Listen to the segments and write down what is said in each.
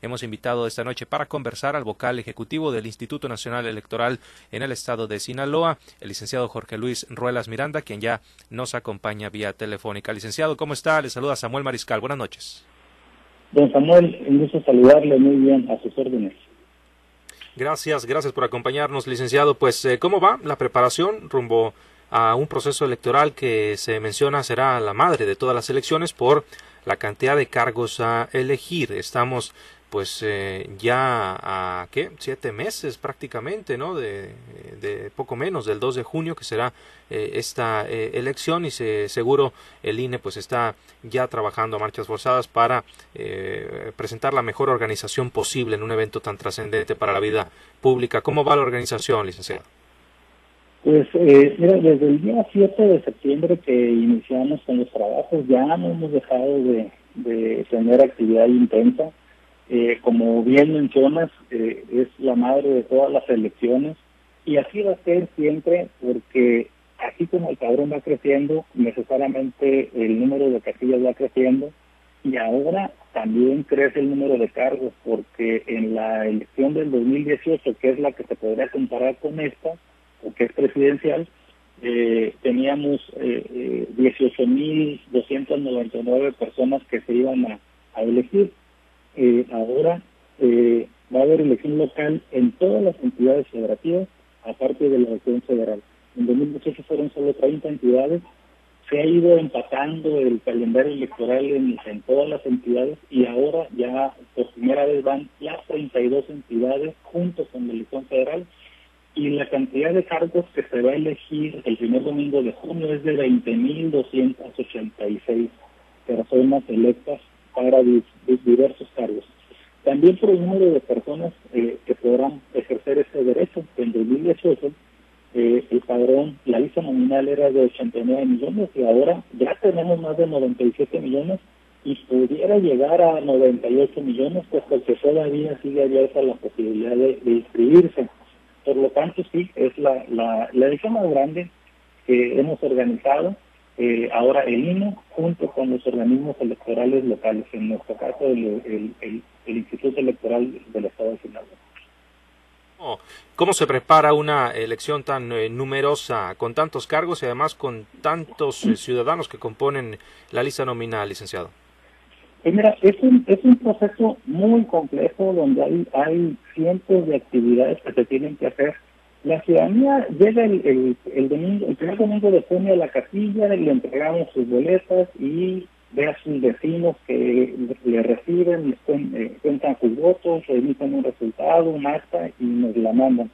Hemos invitado esta noche para conversar al vocal ejecutivo del Instituto Nacional Electoral en el estado de Sinaloa, el licenciado Jorge Luis Ruelas Miranda, quien ya nos acompaña vía telefónica. Licenciado, ¿cómo está? Le saluda Samuel Mariscal. Buenas noches. Don Samuel, un gusto saludarle muy bien a sus órdenes. Gracias, gracias por acompañarnos, licenciado. Pues, eh, ¿cómo va la preparación rumbo a un proceso electoral que se menciona será la madre de todas las elecciones por la cantidad de cargos a elegir? Estamos pues eh, ya a qué siete meses prácticamente no de, poco menos del 2 de junio que será eh, esta eh, elección y se, seguro el INE pues está ya trabajando a marchas forzadas para presentar la mejor organización posible en un evento tan trascendente para la vida pública. Cómo va la organización licenciado pues mira desde el día 7 de septiembre que iniciamos con los trabajos ya no hemos dejado de, de tener actividad intensa eh, como bien mencionas, eh, es la madre de todas las elecciones y así va a ser siempre porque así como el padrón va creciendo, necesariamente el número de casillas va creciendo y ahora también crece el número de cargos porque en la elección del 2018, que es la que se podría comparar con esta, o que es presidencial, eh, teníamos eh, 18.299 personas que se iban a elegir eh, ahora eh, va a haber elección local en todas las entidades federativas, aparte de la elección federal. En 2018 fueron solo 30 entidades. Se ha ido empatando el calendario electoral en, todas las entidades y ahora ya por primera vez van las 32 entidades juntos con la elección federal y la cantidad de cargos que se va a elegir el primer domingo de junio es de 20.286 personas electas para diversos cargos. También por el número de personas eh, que podrán ejercer ese derecho. En 2018 eh, el padrón, la lista nominal era de 89 millones y ahora ya tenemos más de 97 millones y pudiera llegar a 98 millones, pues porque todavía sigue abierta la posibilidad de, inscribirse. Por lo tanto, sí, es la, la, la elección más grande que hemos organizado eh, ahora el INE junto con los organismos electorales locales, en nuestro caso el, el, Instituto Electoral del Estado de Sinaloa. Oh, ¿Cómo se prepara una elección tan eh, numerosa, con tantos cargos y además con tantos eh, ciudadanos que componen la lista nominal, licenciado? Pues mira, es un, es un proceso muy complejo donde hay, hay cientos de actividades que se tienen que hacer la ciudadanía llega el, domingo, el primer domingo de junio a la capilla, le entregamos sus boletas y ve a sus vecinos que le reciben, eh, cuentan sus votos, emiten un resultado, un acta y nos la mandan.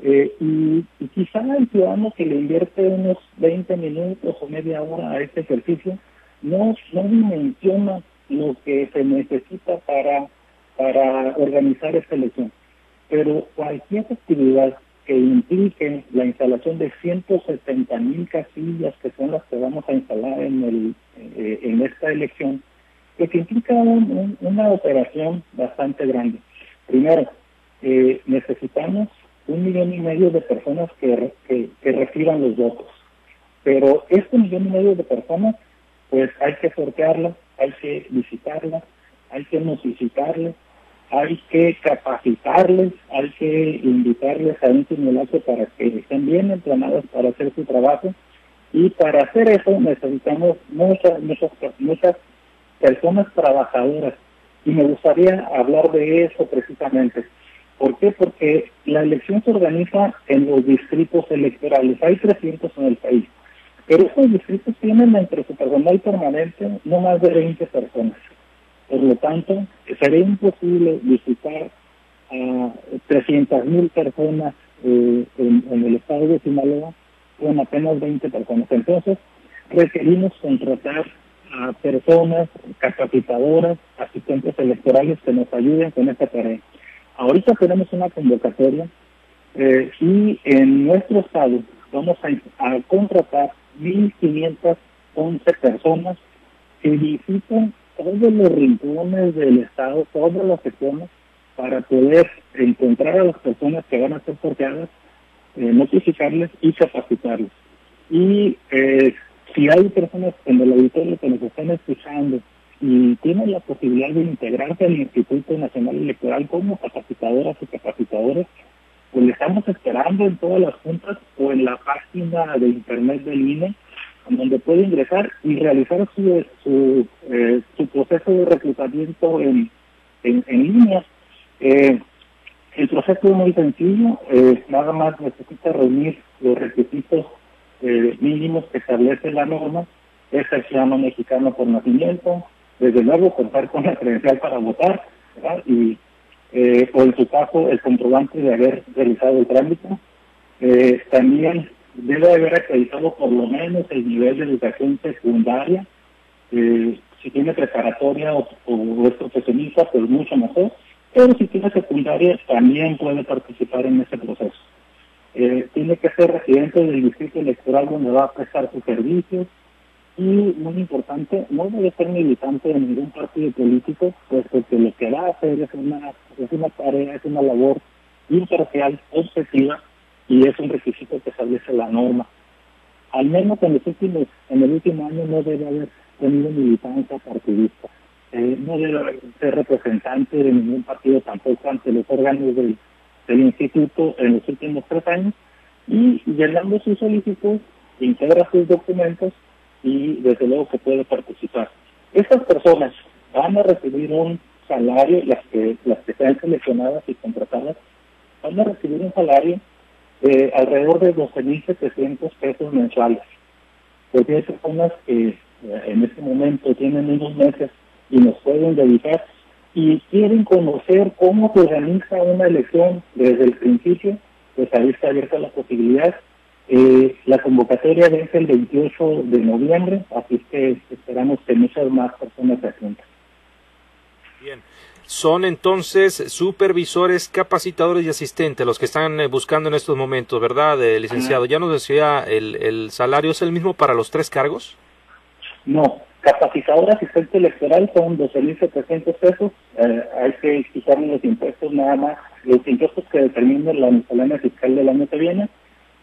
Eh, y, y, quizá el ciudadano que le invierte unos 20 minutos o media hora a este ejercicio no, no dimensiona lo que se necesita para, para organizar esta elección. Pero cualquier actividad que implique la instalación de 170 mil casillas, que son las que vamos a instalar en, el, eh, en esta elección, que implica una operación bastante grande. Primero, eh, necesitamos un millón y medio de personas que, que, que reciban los votos. Pero este millón y medio de personas, pues hay que sortearlas, hay que visitarlas, hay que notificarles, hay que capacitarles, hay que invitarles a un simulacro para que estén bien entrenados para hacer su trabajo y para hacer eso necesitamos muchas, muchas, muchas personas trabajadoras y me gustaría hablar de eso precisamente. ¿Por qué? Porque la elección se organiza en los distritos electorales, hay 300 en el país, pero esos distritos tienen entre su personal permanente no más de 20 personas. Por lo tanto, sería imposible visitar a 300.000 personas eh, en, el estado de Sinaloa con apenas 20 personas. Entonces, requerimos contratar a personas capacitadoras, asistentes electorales que nos ayuden con esta tarea. Ahorita tenemos una convocatoria eh, y en nuestro estado vamos a, a contratar 1.511 personas que visiten todos los rincones del Estado, todas las secciones, para poder encontrar a las personas que van a ser sorteadas, eh, notificarles y capacitarles. Y eh, si hay personas en el auditorio que nos están escuchando y tienen la posibilidad de integrarse al Instituto Nacional Electoral como capacitadoras y capacitadores, pues le estamos esperando en todas las juntas o en la página de internet del INE, donde puede ingresar y realizar su, su, eh, su proceso de reclutamiento en, en, línea. Eh, el proceso es muy sencillo, eh, nada más necesita reunir los requisitos eh, mínimos que establece la norma, es ciudadano mexicano por nacimiento, desde luego contar con la credencial para votar, y eh, o en su caso el comprobante de haber realizado el trámite. También debe haber acreditado por lo menos el nivel de educación secundaria. Eh, si tiene preparatoria o, es profesionista, pues mucho mejor. Pero si tiene secundaria, también puede participar en ese proceso. Eh, tiene que ser residente del distrito electoral donde va a prestar sus servicios. Y muy importante, no debe ser militante de ningún partido político, puesto que lo que va a hacer es una, es una tarea, es una labor imparcial, objetiva, y es un requisito que establece la norma. Al menos en los últimos, en el último año no debe haber tenido militancia partidista. Eh, no debe ser representante de ningún partido tampoco ante los órganos del, del instituto en los últimos tres años y llenando su solicitud integra sus documentos y desde luego que puede participar. Estas personas van a recibir un salario, las que, las que sean seleccionadas y contratadas, van a recibir un salario eh, alrededor de 12.700 pesos mensuales. Porque hay personas que eh, en este momento tienen unos meses y nos pueden dedicar y quieren conocer cómo se organiza una elección desde el principio, pues ahí está abierta la posibilidad. Eh, la convocatoria es el 28 de noviembre, así que esperamos que muchas más personas se. Bien. Son entonces supervisores, capacitadores y asistentes los que están eh, buscando en estos momentos, ¿verdad, eh, licenciado? Ya nos decía, el, ¿el salario es el mismo para los tres cargos? No, capacitador asistente electoral son 12.700 pesos. Eh, hay que fijar los impuestos nada más, los impuestos que determinen la miscelánea fiscal del año que viene.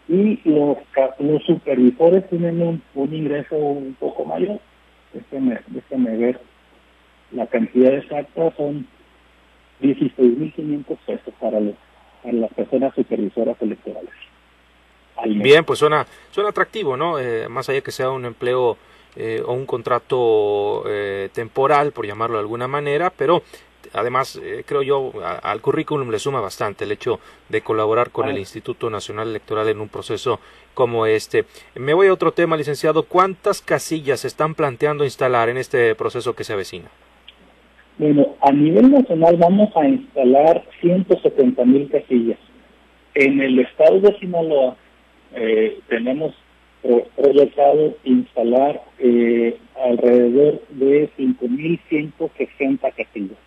Y los, los supervisores tienen un, un ingreso un poco mayor. Déjenme, déjenme ver la cantidad exacta, son 16.500 pesos para, los, para las personas supervisoras electorales. Bien, pues suena, suena atractivo, ¿no? Eh, más allá que sea un empleo eh, o un contrato eh, temporal, por llamarlo de alguna manera, pero además eh, creo yo al currículum le suma bastante el hecho de colaborar con el Instituto Nacional Electoral en un proceso como este. Me voy a otro tema, licenciado. ¿Cuántas casillas se están planteando instalar en este proceso que se avecina? Bueno, a nivel nacional vamos a instalar 170 mil casillas. En el estado de Sinaloa eh, tenemos proyectado instalar eh, alrededor de 5.160 casillas.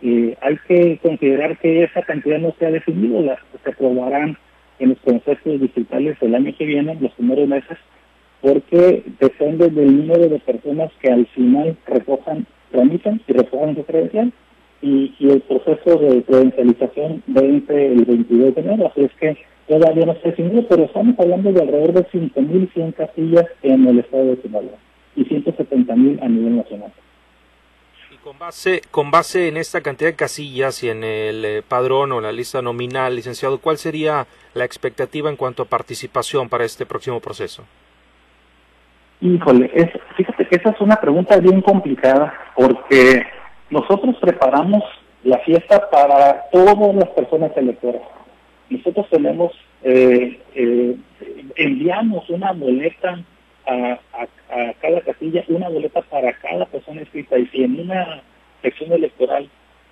Eh, hay que considerar que esa cantidad no se ha definido, las se aprobarán en los conceptos digitales el año que viene, los primeros meses, porque depende del número de personas que al final recojan tramitan y recojan su credencial y, el proceso de credencialización vence el 22 de enero, así es que todavía no se definido, pero estamos hablando de alrededor de 5.100 casillas en el estado de Sinaloa y 170.000 a nivel nacional. Y con base, con base en esta cantidad de casillas y en el eh, padrón o la lista nominal, licenciado, ¿cuál sería la expectativa en cuanto a participación para este próximo proceso? Híjole, es, fíjate que esa es una pregunta bien complicada porque nosotros preparamos la fiesta para todas las personas electoras. Nosotros tenemos, eh, eh, enviamos una boleta a, a, cada casilla, una boleta para cada persona escrita. Y si en una sección electoral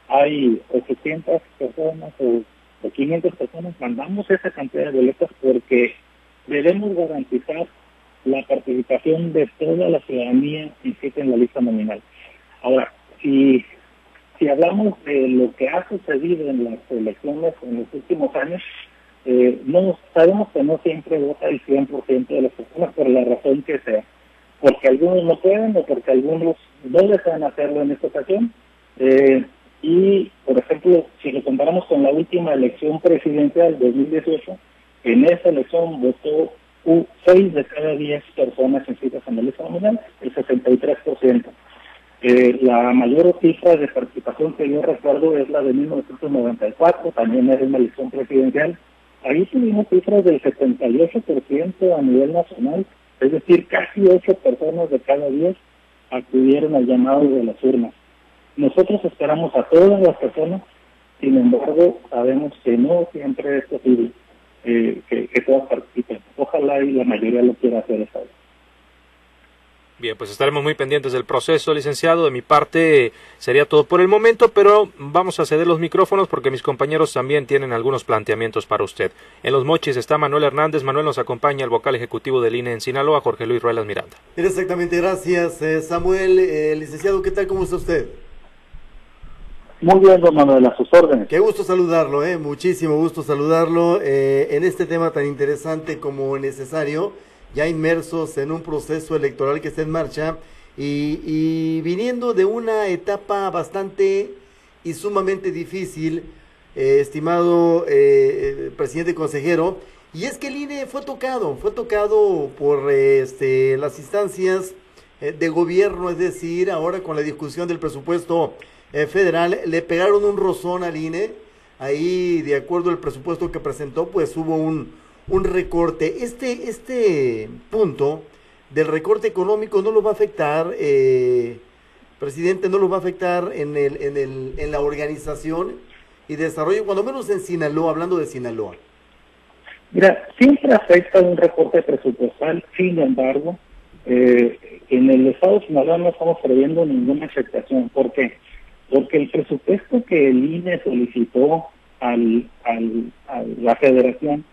hay 800 personas o, o 500 personas, mandamos esa cantidad de boletas porque debemos garantizar la participación de toda la ciudadanía inscrita en la lista nominal. Ahora, si, si hablamos de lo que ha sucedido en las elecciones en los últimos años, eh, no sabemos que no siempre vota el 100% de las personas por la razón que sea, porque algunos no pueden o porque algunos no desean hacerlo en esta ocasión. Eh, y, por ejemplo, si lo comparamos con la última elección presidencial de 2018, en esa elección votó 6 de cada 10 personas en la lista nominal, el 63%. Eh, la mayor cifra de participación que yo recuerdo es la de 1994, también era una elección presidencial. Ahí tuvimos cifras del 78% a nivel nacional, es decir, casi 8 personas de cada 10 acudieron al llamado de las urnas. Nosotros esperamos a todas las personas, sin embargo, sabemos que no siempre es posible eh, que, que todas participen. Ojalá y la mayoría lo quiera hacer esta vez. Bien, pues estaremos muy pendientes del proceso, licenciado. De mi parte sería todo por el momento, pero vamos a ceder los micrófonos porque mis compañeros también tienen algunos planteamientos para usted. En los mochis está Manuel Hernández. Manuel nos acompaña el vocal ejecutivo del INE en Sinaloa, Jorge Luis Ruelas Miranda. Exactamente, gracias eh, Samuel. Eh, licenciado, ¿qué tal? ¿Cómo está usted? Muy bien, don Manuel, a sus órdenes. Qué gusto saludarlo, eh, muchísimo gusto saludarlo eh, en este tema tan interesante como necesario ya inmersos en un proceso electoral que está en marcha y, viniendo de una etapa bastante y sumamente difícil, eh, estimado eh, presidente consejero, y es que el INE fue tocado, fue tocado por este, las instancias eh, de gobierno, es decir, ahora con la discusión del presupuesto federal, le pegaron un rozón al INE, ahí de acuerdo al presupuesto que presentó, pues hubo un, un recorte. Este, este punto del recorte económico no lo va a afectar, eh, presidente, no lo va a afectar en, el, en, el, en la organización y desarrollo, cuando menos en Sinaloa, hablando de Sinaloa. Mira, siempre afecta un recorte presupuestal, sin embargo, eh, en el Estado de Sinaloa no estamos previendo ninguna afectación. ¿Por qué? Porque el presupuesto que el INE solicitó al, al, a la federación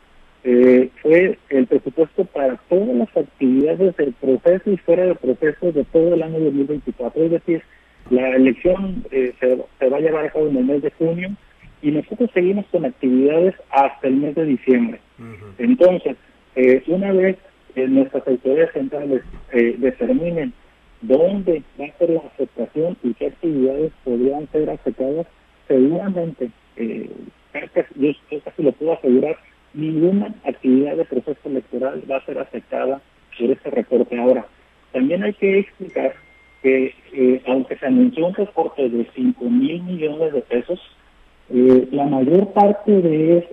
eh, fue el presupuesto para todas las actividades del proceso y fuera del proceso de todo el año 2024. Es decir, la elección eh, se, va a llevar a cabo en el mes de junio y nosotros seguimos con actividades hasta el mes de diciembre. Entonces, eh, una vez nuestras autoridades centrales determinen dónde va a ser la aceptación y qué actividades podrían ser aceptadas, seguramente, yo, yo casi lo puedo asegurar, ninguna actividad de proceso electoral va a ser afectada por este recorte. Ahora, también hay que explicar que eh, aunque se anunció un recorte de 5 mil millones de pesos, eh, la mayor parte de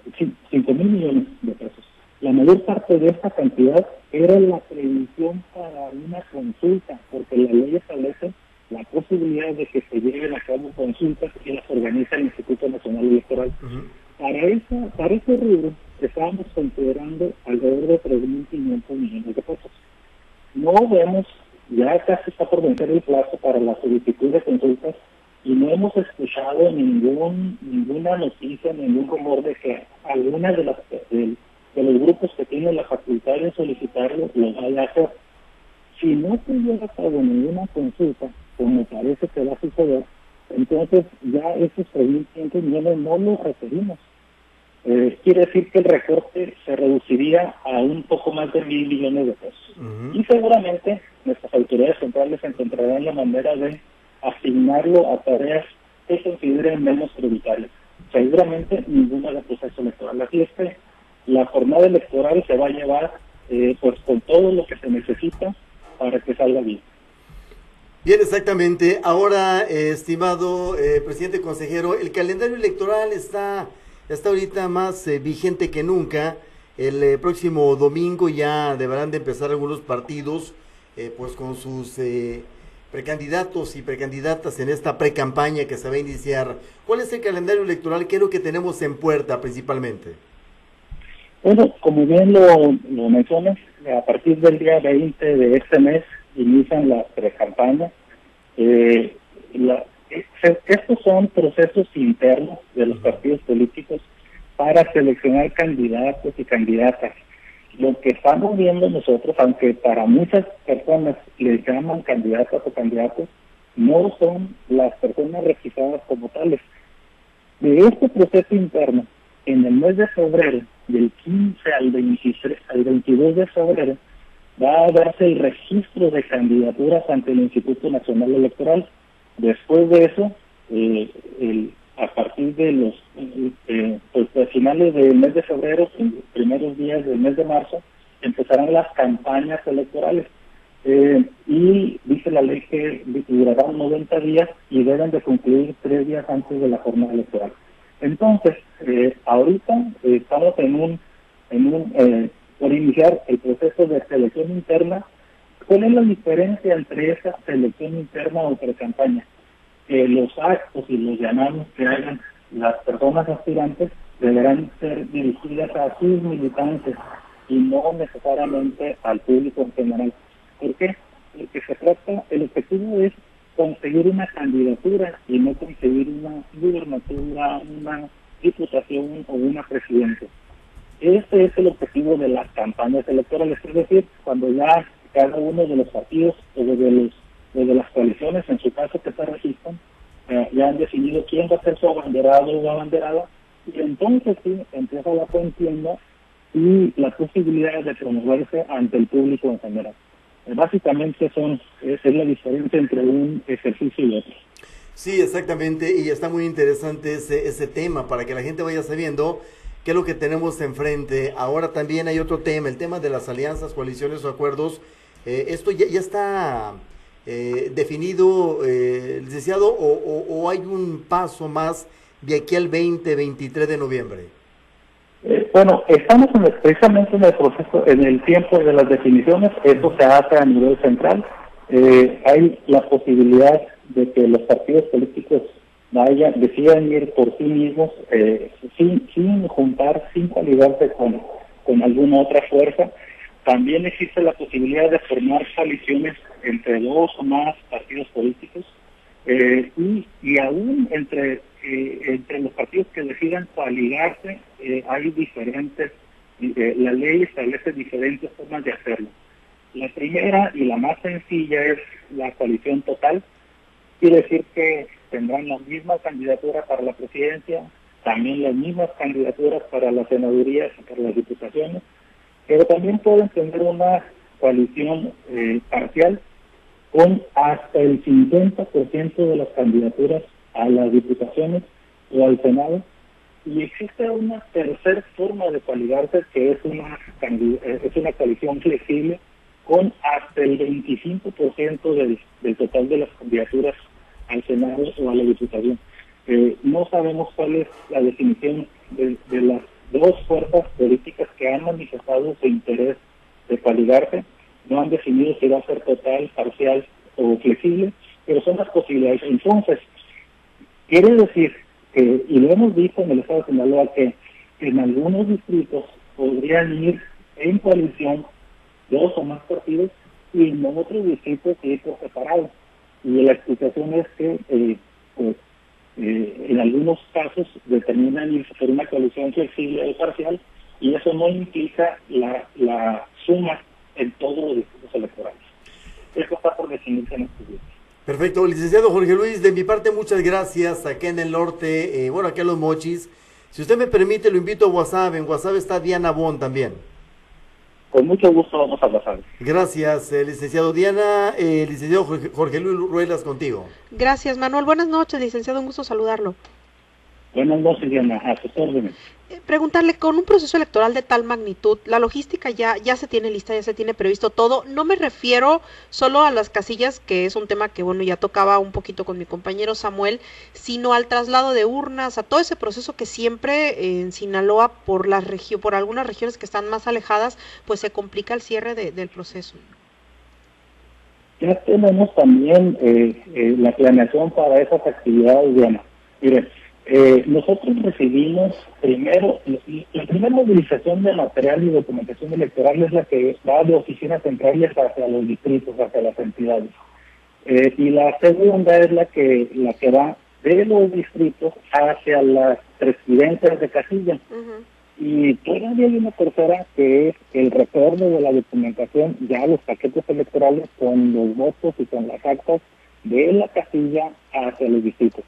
5 mil millones de pesos, la mayor parte de esta cantidad era la previsión para una consulta, porque la ley establece posibilidad de que se lleven a cabo consultas y las organiza el Instituto Nacional Electoral. Para, esa, para ese rubro estábamos considerando alrededor de 3.500 millones de pesos. No vemos, ya casi está por vencer el plazo para la solicitud de consultas y no hemos escuchado ningún ninguna noticia, ningún rumor de que alguna de, las, de, los grupos que tienen la facultad de solicitarlo lo vaya a hacer. Si no se lleva a cabo ninguna consulta, como parece que va a suceder, entonces ya esos 3.500 millones no los referimos eh, quiere decir que el recorte se reduciría a un poco más de mil millones de pesos. Y seguramente nuestras autoridades centrales encontrarán la manera de asignarlo a tareas que consideren menos prioritarias. Seguramente ninguna de proceso electoral. Así es que la jornada electoral se va a llevar eh, pues con todo lo que se necesita para que salga bien. Bien, exactamente. Ahora, eh, estimado presidente consejero, el calendario electoral está está ahorita más eh, vigente que nunca. El eh, próximo domingo ya deberán de empezar algunos partidos eh, pues con sus precandidatos y precandidatas en esta precampaña que se va a iniciar. ¿Cuál es el calendario electoral? ¿Qué lo que tenemos en puerta principalmente? Bueno, como bien lo, lo mencionas, a partir del día 20 de este mes inician las precampañas. Eh, estos son procesos internos de los partidos políticos para seleccionar candidatos y candidatas. Lo que estamos viendo nosotros, aunque para muchas personas les llaman candidatas o candidatos, no son las personas registradas como tales. De este proceso interno, en el mes de febrero, del 15 al, 23, al 22 de febrero, va a darse el registro de candidaturas ante el Instituto Nacional Electoral Después de eso, eh, a partir de los eh, pues, finales del mes de febrero, primeros días del mes de marzo, empezarán las campañas electorales. Eh, y dice la ley que durarán 90 días y deben de concluir tres días antes de la jornada electoral. Entonces, eh, ahorita estamos en un, en un por iniciar el proceso de selección interna. ¿Cuál es la diferencia entre esa selección interna o pre-campaña? Que los actos y los llamados que hagan las personas aspirantes deberán ser dirigidas a sus militantes y no necesariamente al público en general. ¿Por qué? Porque se trata, el objetivo es conseguir una candidatura y no conseguir una gubernatura, una diputación o una presidencia. Este es el objetivo de las campañas electorales, es decir, cuando ya cada uno de los partidos o de, los, de las coaliciones, en su caso que se registran, eh, ya han decidido quién va a ser su abanderado o abanderada, y entonces sí empieza la contienda y la posibilidad de promoverse ante el público en general. Eh, básicamente son es, es la diferencia entre un ejercicio y otro. Sí, exactamente, y está muy interesante ese, ese tema para que la gente vaya sabiendo qué es lo que tenemos enfrente. Ahora también hay otro tema, el tema de las alianzas, coaliciones o acuerdos. Eh, esto ya, está eh, definido, eh, licenciado, o, hay un paso más de aquí al 20, 23 de noviembre. Eh, bueno, estamos en precisamente en el proceso, en el tiempo de las definiciones, eso se hace a nivel central. hay la posibilidad de que los partidos políticos vaya, decidan ir por sí mismos, eh, sin, sin juntar, sin coaligarse con, con alguna otra fuerza. También existe la posibilidad de formar coaliciones entre dos o más partidos políticos eh, y, y aún entre, eh, entre los partidos que decidan coaligarse hay diferentes, la ley establece diferentes formas de hacerlo. La primera y la más sencilla es la coalición total, quiere decir que tendrán las mismas candidaturas para la presidencia, también las mismas candidaturas para las senadurías y para las diputaciones, pero también pueden tener una coalición eh, parcial con hasta el 50% de las candidaturas a las diputaciones o al Senado. Y existe una tercera forma de coaligarse que es una, eh, es una coalición flexible con hasta el 25% del, del total de las candidaturas al Senado o a la Diputación. Eh, no sabemos cuál es la definición de, las dos fuerzas políticas que han manifestado su interés de coaligarse. No han definido si va a ser total, parcial o flexible, pero son las posibilidades. Entonces, quiere decir que, y lo hemos visto en el Estado de Sinaloa, que en algunos distritos podrían ir en coalición dos o más partidos y en otros distritos ir por separado y la explicación es que eh, pues, eh, en algunos casos determinan irse una coalición flexible o parcial y eso no implica la, la suma en todos los distritos electorales. Eso está por definirse en. Perfecto, licenciado Jorge Luis, de mi parte muchas gracias aquí en el norte, eh, bueno, aquí a los mochis. Si usted me permite, lo invito a WhatsApp, en WhatsApp está Diana Bon también. Con mucho gusto vamos a pasar. Gracias, eh, licenciado Diana. Eh, licenciado Jorge, Luis Ruelas, contigo. Gracias, Manuel. Buenas noches, licenciado. Un gusto saludarlo. Buenas noches, Diana. A sus órdenes. Eh, preguntarle, con un proceso electoral de tal magnitud, la logística ya, ya se tiene lista, ya se tiene previsto todo. No me refiero solo a las casillas, que es un tema que, bueno, ya tocaba un poquito con mi compañero Samuel, sino al traslado de urnas, a todo ese proceso que siempre en Sinaloa, por, las por algunas regiones que están más alejadas, pues se complica el cierre del proceso. Ya tenemos también eh, eh, la planeación para esas actividades, Diana. Miren, eh, nosotros recibimos primero, la primera movilización de material y documentación electoral es la que va de oficinas centrales hacia los distritos, hacia las entidades. Eh, y la segunda es la que, la que va de los distritos hacia las presidencias de casilla. Y todavía hay una tercera que es el retorno de la documentación ya los paquetes electorales con los votos y con las actas de la casilla hacia los distritos.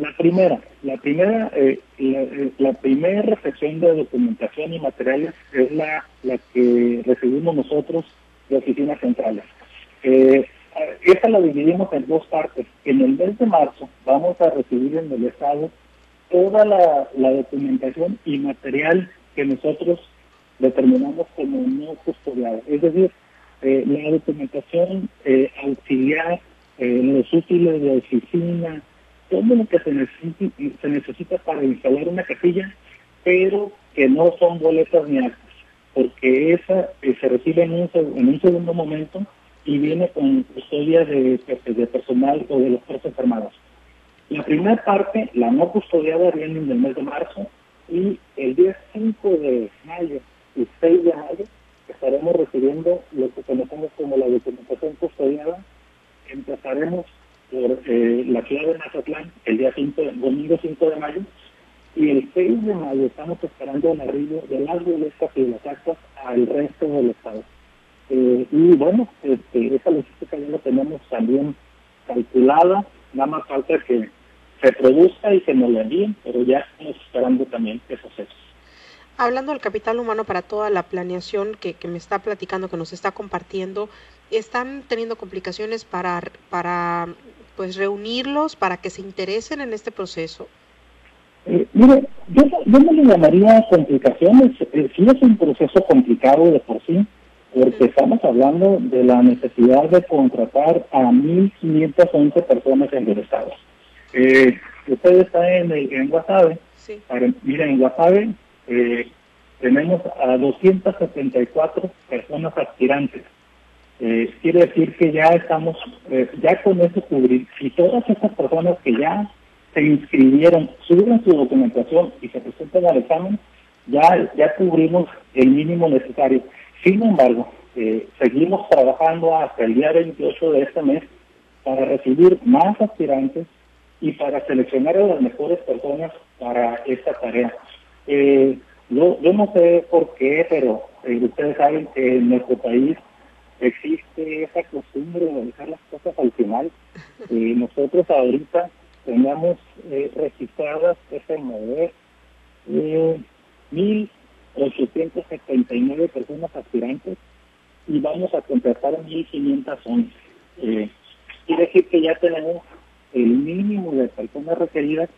La primera, la primera, eh, eh, la, primera reflexión de documentación y materiales es la, la que recibimos nosotros de oficinas centrales. Eh, esta la dividimos en dos partes. En el mes de marzo vamos a recibir en el Estado toda la, la documentación y material que nosotros determinamos como no custodiado. Es decir, eh, la documentación eh, auxiliar, los útiles de oficina, todo lo que se necesita, se necesita para instalar una casilla, pero que no son boletas ni actas, porque esa se recibe en un, en un segundo momento y viene con custodia de, personal o de los fuerzas armadas. La primera parte, la no custodiada, viene en el mes de marzo y el día 5 de mayo y 6 de mayo estaremos recibiendo lo que conocemos como la documentación custodiada. Empezaremos por eh, la ciudad de Mazatlán el día 5, domingo 5 de mayo y el 6 de mayo estamos esperando el arribo de las boletas y las actas al resto del estado. Eh, y bueno, este, esa logística ya la tenemos también calculada, nada más falta que se produzca y se nos la envíen, pero ya estamos esperando también que eso Hablando del capital humano para toda la planeación que, que me está platicando, que nos está compartiendo, ¿están teniendo complicaciones para, para pues reunirlos, para que se interesen en este proceso? Eh, mire, yo, yo no le llamaría complicaciones, eh, sí es un proceso complicado de por sí, porque estamos hablando de la necesidad de contratar a 1.511 personas en el Estado. Eh, usted está en, en Guasave. Sí. mira, en Guasave eh, tenemos a 274 personas aspirantes. Eh, quiere decir que ya estamos, eh, ya con eso cubrir, si todas esas personas que ya se inscribieron, suben su documentación y se presentan al examen, ya, ya cubrimos el mínimo necesario. Sin embargo, eh, seguimos trabajando hasta el día 28 de este mes para recibir más aspirantes y para seleccionar a las mejores personas para esta tarea. Eh, yo, yo no sé por qué, pero eh, ustedes saben que en nuestro país existe esa costumbre de dejar las cosas al final. y nosotros ahorita tenemos eh, registradas, ese mover, eh, 1.879 personas aspirantes y vamos a contratar 1.511. Eh, quiere decir que ya tenemos el mínimo de personas requeridas.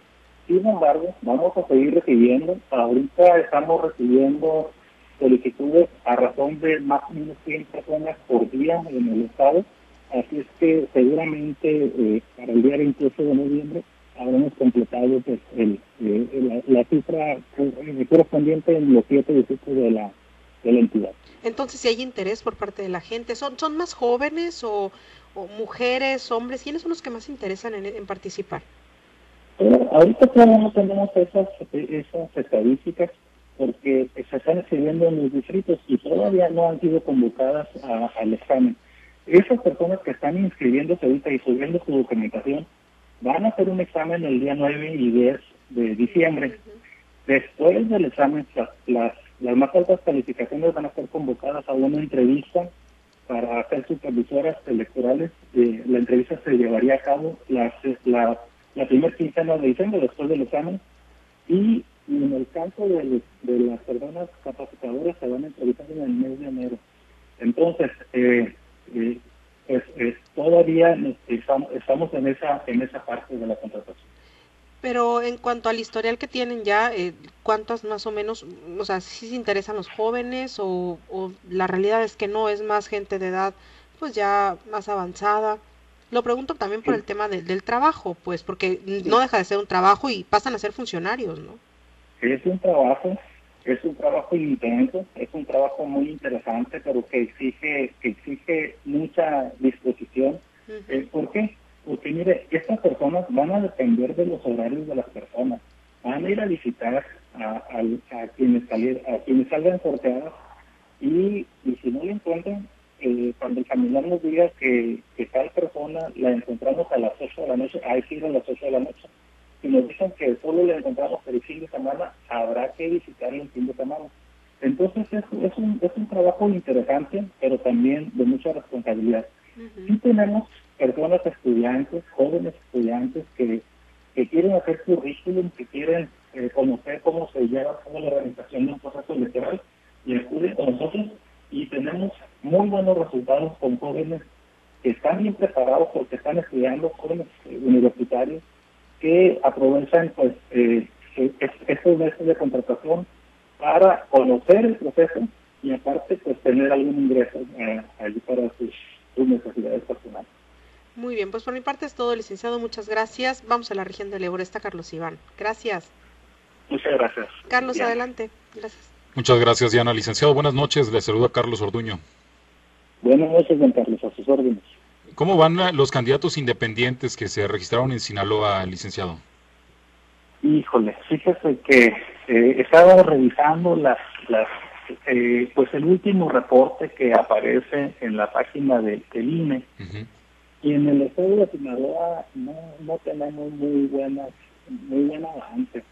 Sin embargo, vamos a seguir recibiendo. Ahorita estamos recibiendo solicitudes a razón de más o menos 100 personas por día en el estado. Así es que seguramente eh, para el día 28 de noviembre habremos completado pues, el, eh, la, cifra correspondiente en los siete distritos de la, de la entidad. Entonces, si hay interés por parte de la gente, ¿son, son más jóvenes o, o mujeres, hombres? ¿Quiénes son los que más interesan en, participar? ahorita todavía no tenemos esas, esas estadísticas porque se están escribiendo en los distritos y todavía no han sido convocadas al examen. Esas personas que están inscribiéndose ahorita y subiendo su documentación van a hacer un examen el día 9 y 10 de diciembre. Después del examen, las, las más altas calificaciones van a ser convocadas a una entrevista para ser supervisoras electorales. Eh, la entrevista se llevaría a cabo la, la, la primera quincena de diciembre, después del examen, y en el caso de, de las personas capacitadoras se van a entrevistar en el mes de enero. Entonces, eh, eh, pues, todavía estamos, estamos en esa en esa parte de la contratación. Pero en cuanto al historial que tienen ya, eh, ¿cuántas más o menos, o sea, si se interesan los jóvenes o, la realidad es que no, es más gente de edad pues ya más avanzada? Lo pregunto también por el tema del trabajo, pues porque no deja de ser un trabajo y pasan a ser funcionarios, ¿no? Es un trabajo, es un trabajo intenso, es un trabajo muy interesante, pero que exige, que exige mucha disposición. Eh, ¿Por qué? Porque mire, estas personas van a depender de los horarios de las personas. Van a ir a visitar a, a, quienes, salir, a quienes salgan sorteados y, y si no lo encuentran, eh, cuando el familiar nos diga que, que tal persona la encontramos a las 8 de la noche, hay que ir a las 8 de la noche. Si nos dicen que solo la encontramos el fin de semana, habrá que visitar el fin de semana. Entonces es, es, un, es un trabajo interesante, pero también de mucha responsabilidad. Y tenemos personas estudiantes, jóvenes estudiantes que, que quieren hacer currículum, que quieren eh, conocer cómo se lleva toda la organización de un proceso electoral y acuden con nosotros y tenemos muy buenos resultados con jóvenes que están bien preparados porque están estudiando, jóvenes eh, universitarios que aprovechan pues eh, e-, estos meses de contratación para conocer el proceso y aparte pues tener algún ingreso eh, ahí para sus, necesidades personales. Muy bien, pues por mi parte es todo, licenciado. Muchas gracias. Vamos a la región del Ebro. Está Carlos Iván. Gracias. Muchas gracias. Carlos, adelante. Gracias. Muchas gracias, Diana. Licenciado, buenas noches. Le saluda Carlos Orduño. Buenas noches, don Carlos. A sus órdenes. ¿Cómo van los candidatos independientes que se registraron en Sinaloa, licenciado? Híjole, fíjese que eh, he estado revisando las, las eh, pues el último reporte que aparece en la página de, del INE y en el estado de Sinaloa no, no tenemos muy buenas muy buen avance.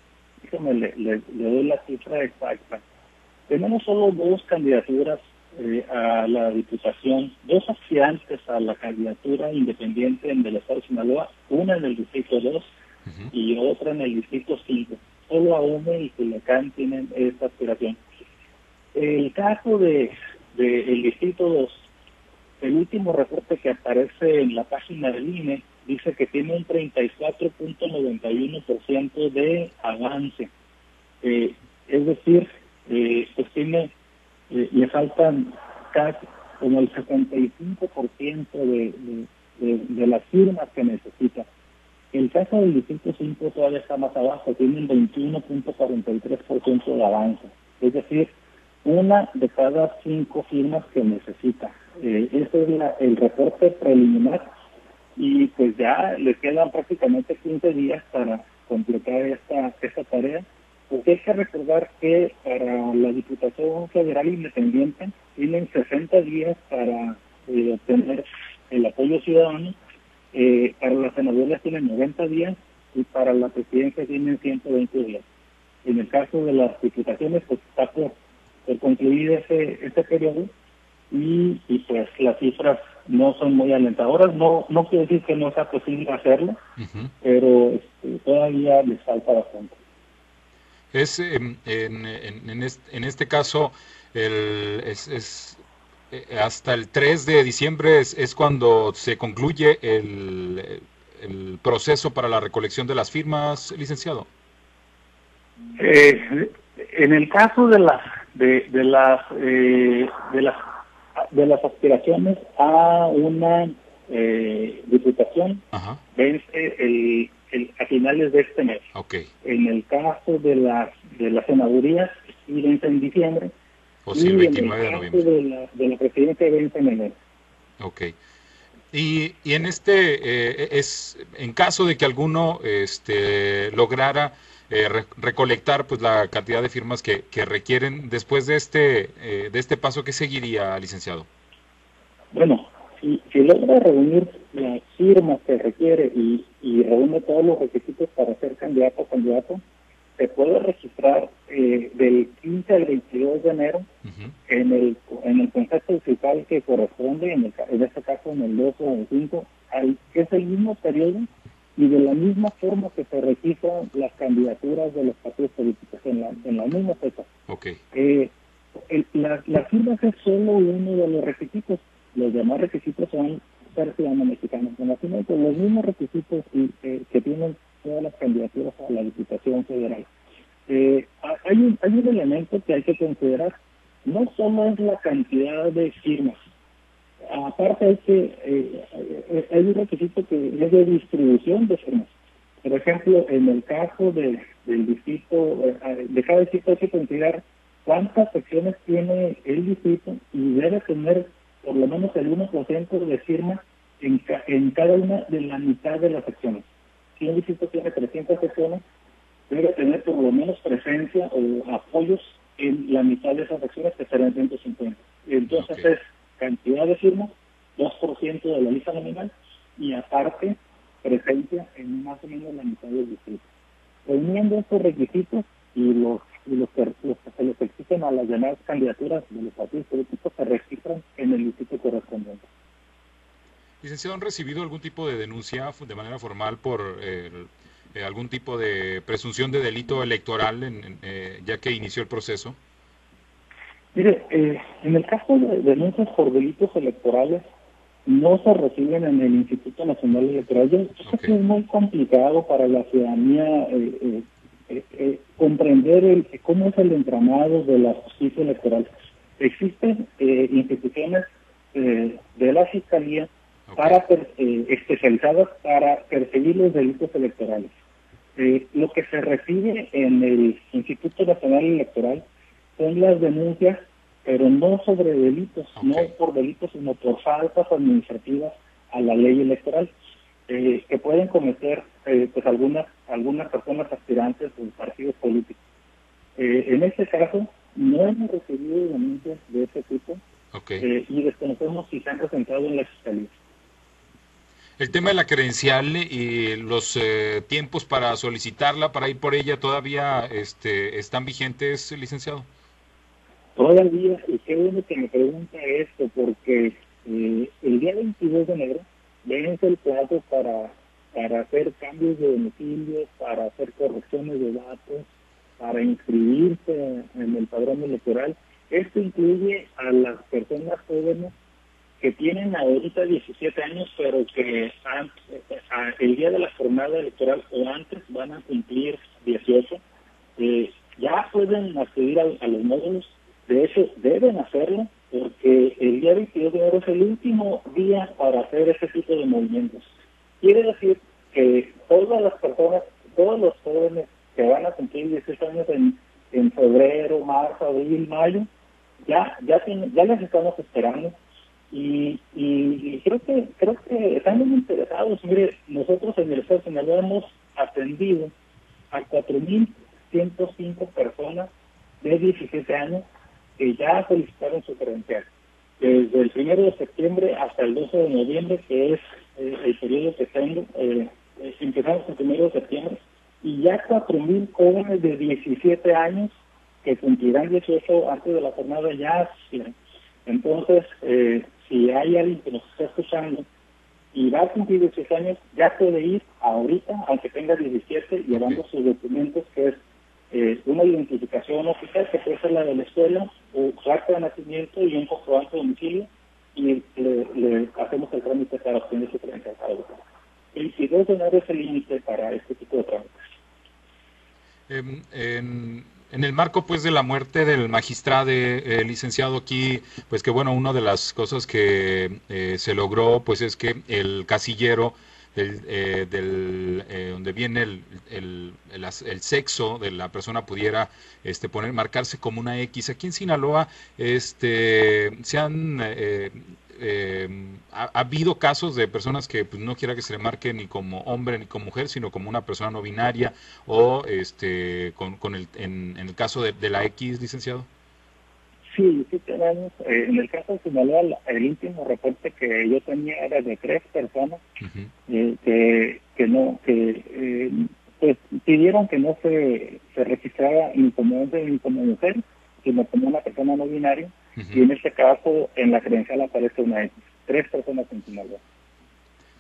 Déjame le, le, doy la cifra exacta. Tenemos solo dos candidaturas eh, a la diputación, dos aspirantes a la candidatura independiente en el estado de Sinaloa, una en el distrito 2 y otra en el distrito 5. Solo AUME y Culiacán tienen esta aspiración. El caso de, el distrito 2, el último reporte que aparece en la página del INE dice que tiene un 34.91% de avance. Eh, es decir, eh, pues tiene, eh, le faltan casi como el 75% de, de, de, de las firmas que necesita. El caso del Distrito 5 todavía está más abajo, tiene un 21.43% de avance. Es decir, una de cada cinco firmas que necesita. Eh, ese es el reporte preliminar y pues ya le quedan prácticamente 15 días para completar esta, esta tarea. Porque hay que recordar que para la Diputación Federal Independiente tienen 60 días para eh, obtener el apoyo ciudadano eh, para las senadurías tienen 90 días y para la presidencia tienen 120 días. En el caso de las diputaciones, pues está por, concluir ese, ese periodo y, y, pues las cifras no son muy alentadoras. No no quiere decir que no sea posible hacerlo, pero este, todavía les falta bastante. Es em, en, en, en, este, en este caso el, es, es eh, hasta el 3 de diciembre es, cuando se concluye el, el, proceso para la recolección de las firmas, licenciado. Eh, en el caso de las de, de las eh, de las de las aspiraciones a una diputación vence el, el, a finales de este mes. Okay. En el caso de las de las senadurías vence en diciembre o si el 29 de noviembre. De la, de la presidencia de enero. Ok. Y, y en este, eh, es en caso de que alguno este, lograra eh, recolectar pues la cantidad de firmas que, que requieren después de este eh, de este paso, ¿qué seguiría, licenciado? Bueno, si, si logra reunir las firmas que requiere y, y reúne todos los requisitos para ser candidato o candidato, se puede registrar eh, del 15 al 22 de enero en el en el concepto fiscal que corresponde, en, el, en este caso en el 2 o el 5, que es el mismo periodo y de la misma forma que se registran las candidaturas de los partidos políticos, en la, en la misma fecha. Okay. Eh, el, la, la firma es solo uno de los requisitos, los demás requisitos son ser ciudadano mexicano. En la firma los mismos requisitos eh, que tienen todas las candidaturas a la Diputación Federal. Eh, hay, un, elemento que hay que considerar, no solo es la cantidad de firmas, aparte es que eh, hay un requisito que es de distribución de firmas. Por ejemplo, en el caso de, del distrito, de cada distrito hay que considerar cuántas secciones tiene el distrito y debe tener por lo menos el 1% de firmas en, en cada una de la mitad de las secciones si un distrito tiene 300 secciones, debe tener por lo menos presencia o apoyos en la mitad de esas secciones que serán 150. Entonces es cantidad de firmas, 2% de la lista nominal y aparte presencia en más o menos la mitad del distrito. Reuniendo estos requisitos y los y los que, los que a las demás candidaturas de los partidos políticos se registran en el distrito correspondiente. Licenciado, ¿han recibido algún tipo de denuncia de manera formal por eh, algún tipo de presunción de delito electoral en, eh, ya que inició el proceso? Mire, eh, en el caso de denuncias por delitos electorales, no se reciben en el Instituto Nacional Electoral. Yo creo que es muy complicado para la ciudadanía comprender el, cómo es el entramado de la justicia electoral. Existen instituciones de la Fiscalía para eh, especializadas para perseguir los delitos electorales. Eh, lo que se recibe en el Instituto Nacional Electoral son las denuncias, pero no sobre delitos, no por delitos, sino por faltas administrativas a la ley electoral, eh, que pueden cometer pues algunas algunas aspirantes de partidos políticos. en este caso, no hemos recibido denuncias de ese tipo y desconocemos si se han presentado en la fiscalía. El tema de la credencial y los eh, tiempos para solicitarla, para ir por ella, ¿todavía este, están vigentes, licenciado? Todavía, y qué bueno que me pregunta esto, porque eh, el día 22 de enero vence el plazo para, para hacer cambios de domicilio, para hacer correcciones de datos, para inscribirse en el padrón electoral. Esto incluye a las personas jóvenes que tienen ahorita 17 años, pero que el día de la jornada electoral o antes van a cumplir 18, eh, ya pueden acceder a, los módulos. De hecho, deben hacerlo porque el día 22 de enero es el último día para hacer ese tipo de movimientos. Quiere decir que todas las personas, todos los jóvenes que van a cumplir 18 años en, febrero, marzo, abril, mayo, ya, ya, ya les estamos esperando y, y, creo que creo que están muy interesados. Mire, nosotros en el Estado de hemos atendido a 4.105 personas de 17 años que ya solicitaron su credencial. Desde el 1 de septiembre hasta el 12 de noviembre, que es el periodo que tengo, eh, eh, empezamos el 1 de septiembre, y ya 4.000 jóvenes de 17 años que cumplirán 18 antes de la jornada ya Entonces, eh, si hay alguien que nos está escuchando y va a cumplir 18 años, ya puede ir ahorita, aunque tenga 17, llevando sus documentos, que es eh, una identificación oficial, que puede ser la de la escuela, o acta de nacimiento y un comprobante de domicilio, y le, hacemos el trámite para obtener su credencial para votar. El 22 de enero es el límite para este tipo de trámites. Em, en en el marco pues de la muerte del magistrado eh, licenciado aquí, pues que bueno, una de las cosas que eh, se logró pues es que el casillero del, eh, del donde viene el, el, el, sexo de la persona pudiera este poner marcarse como una X aquí en Sinaloa este se han eh, ha, habido casos de personas que pues, no quiera que se le marque ni como hombre ni como mujer, sino como una persona no binaria o este con, con el, en, el caso de, la X, licenciado. Sí, sí tenemos, eh, en el caso de Sinaloa, el último reporte que yo tenía era de tres personas eh, que, que no, que eh, pues pidieron que no se, se registrara ni como hombre ni como mujer, sino como una persona no binaria y en este caso, en la credencial aparece una X. Tres personas en Sinaloa.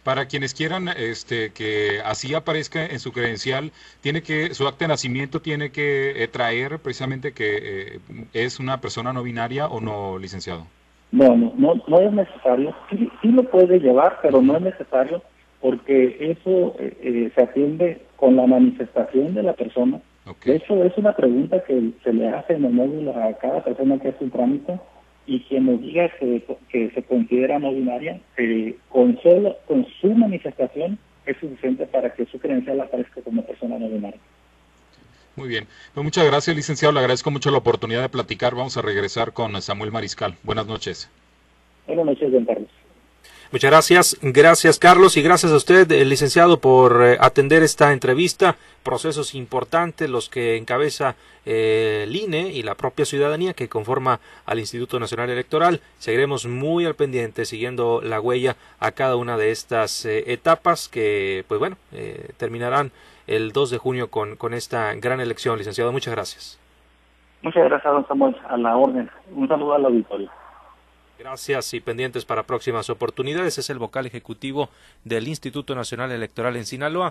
Para quienes quieran este, que así aparezca en su credencial, tiene que su acta de nacimiento tiene que eh, traer precisamente que eh, es una persona no binaria o no licenciado. No, no, no, no es necesario. Sí, sí lo puede llevar, pero no es necesario porque eso eh, se atiende con la manifestación de la persona de hecho, es una pregunta que se le hace en el módulo a cada persona que hace un trámite y quien nos diga que, que se considera no binaria, eh, con, solo, con su manifestación es suficiente para que su credencial aparezca como persona no binaria. Muy bien. Pues muchas gracias, licenciado. Le agradezco mucho la oportunidad de platicar. Vamos a regresar con Samuel Mariscal. Buenas noches. Buenas noches, don Carlos. Muchas gracias, gracias Carlos y gracias a usted, el licenciado, por eh, atender esta entrevista. Procesos importantes los que encabeza eh, el INE y la propia ciudadanía que conforma al Instituto Nacional Electoral. Seguiremos muy al pendiente siguiendo la huella a cada una de estas eh, etapas que, pues bueno, terminarán el 2 de junio con, con esta gran elección, licenciado. Muchas gracias. Muchas gracias, don Samuel. A la orden. Un saludo al auditorio. Gracias y pendientes para próximas oportunidades. Es el vocal ejecutivo del Instituto Nacional Electoral en Sinaloa.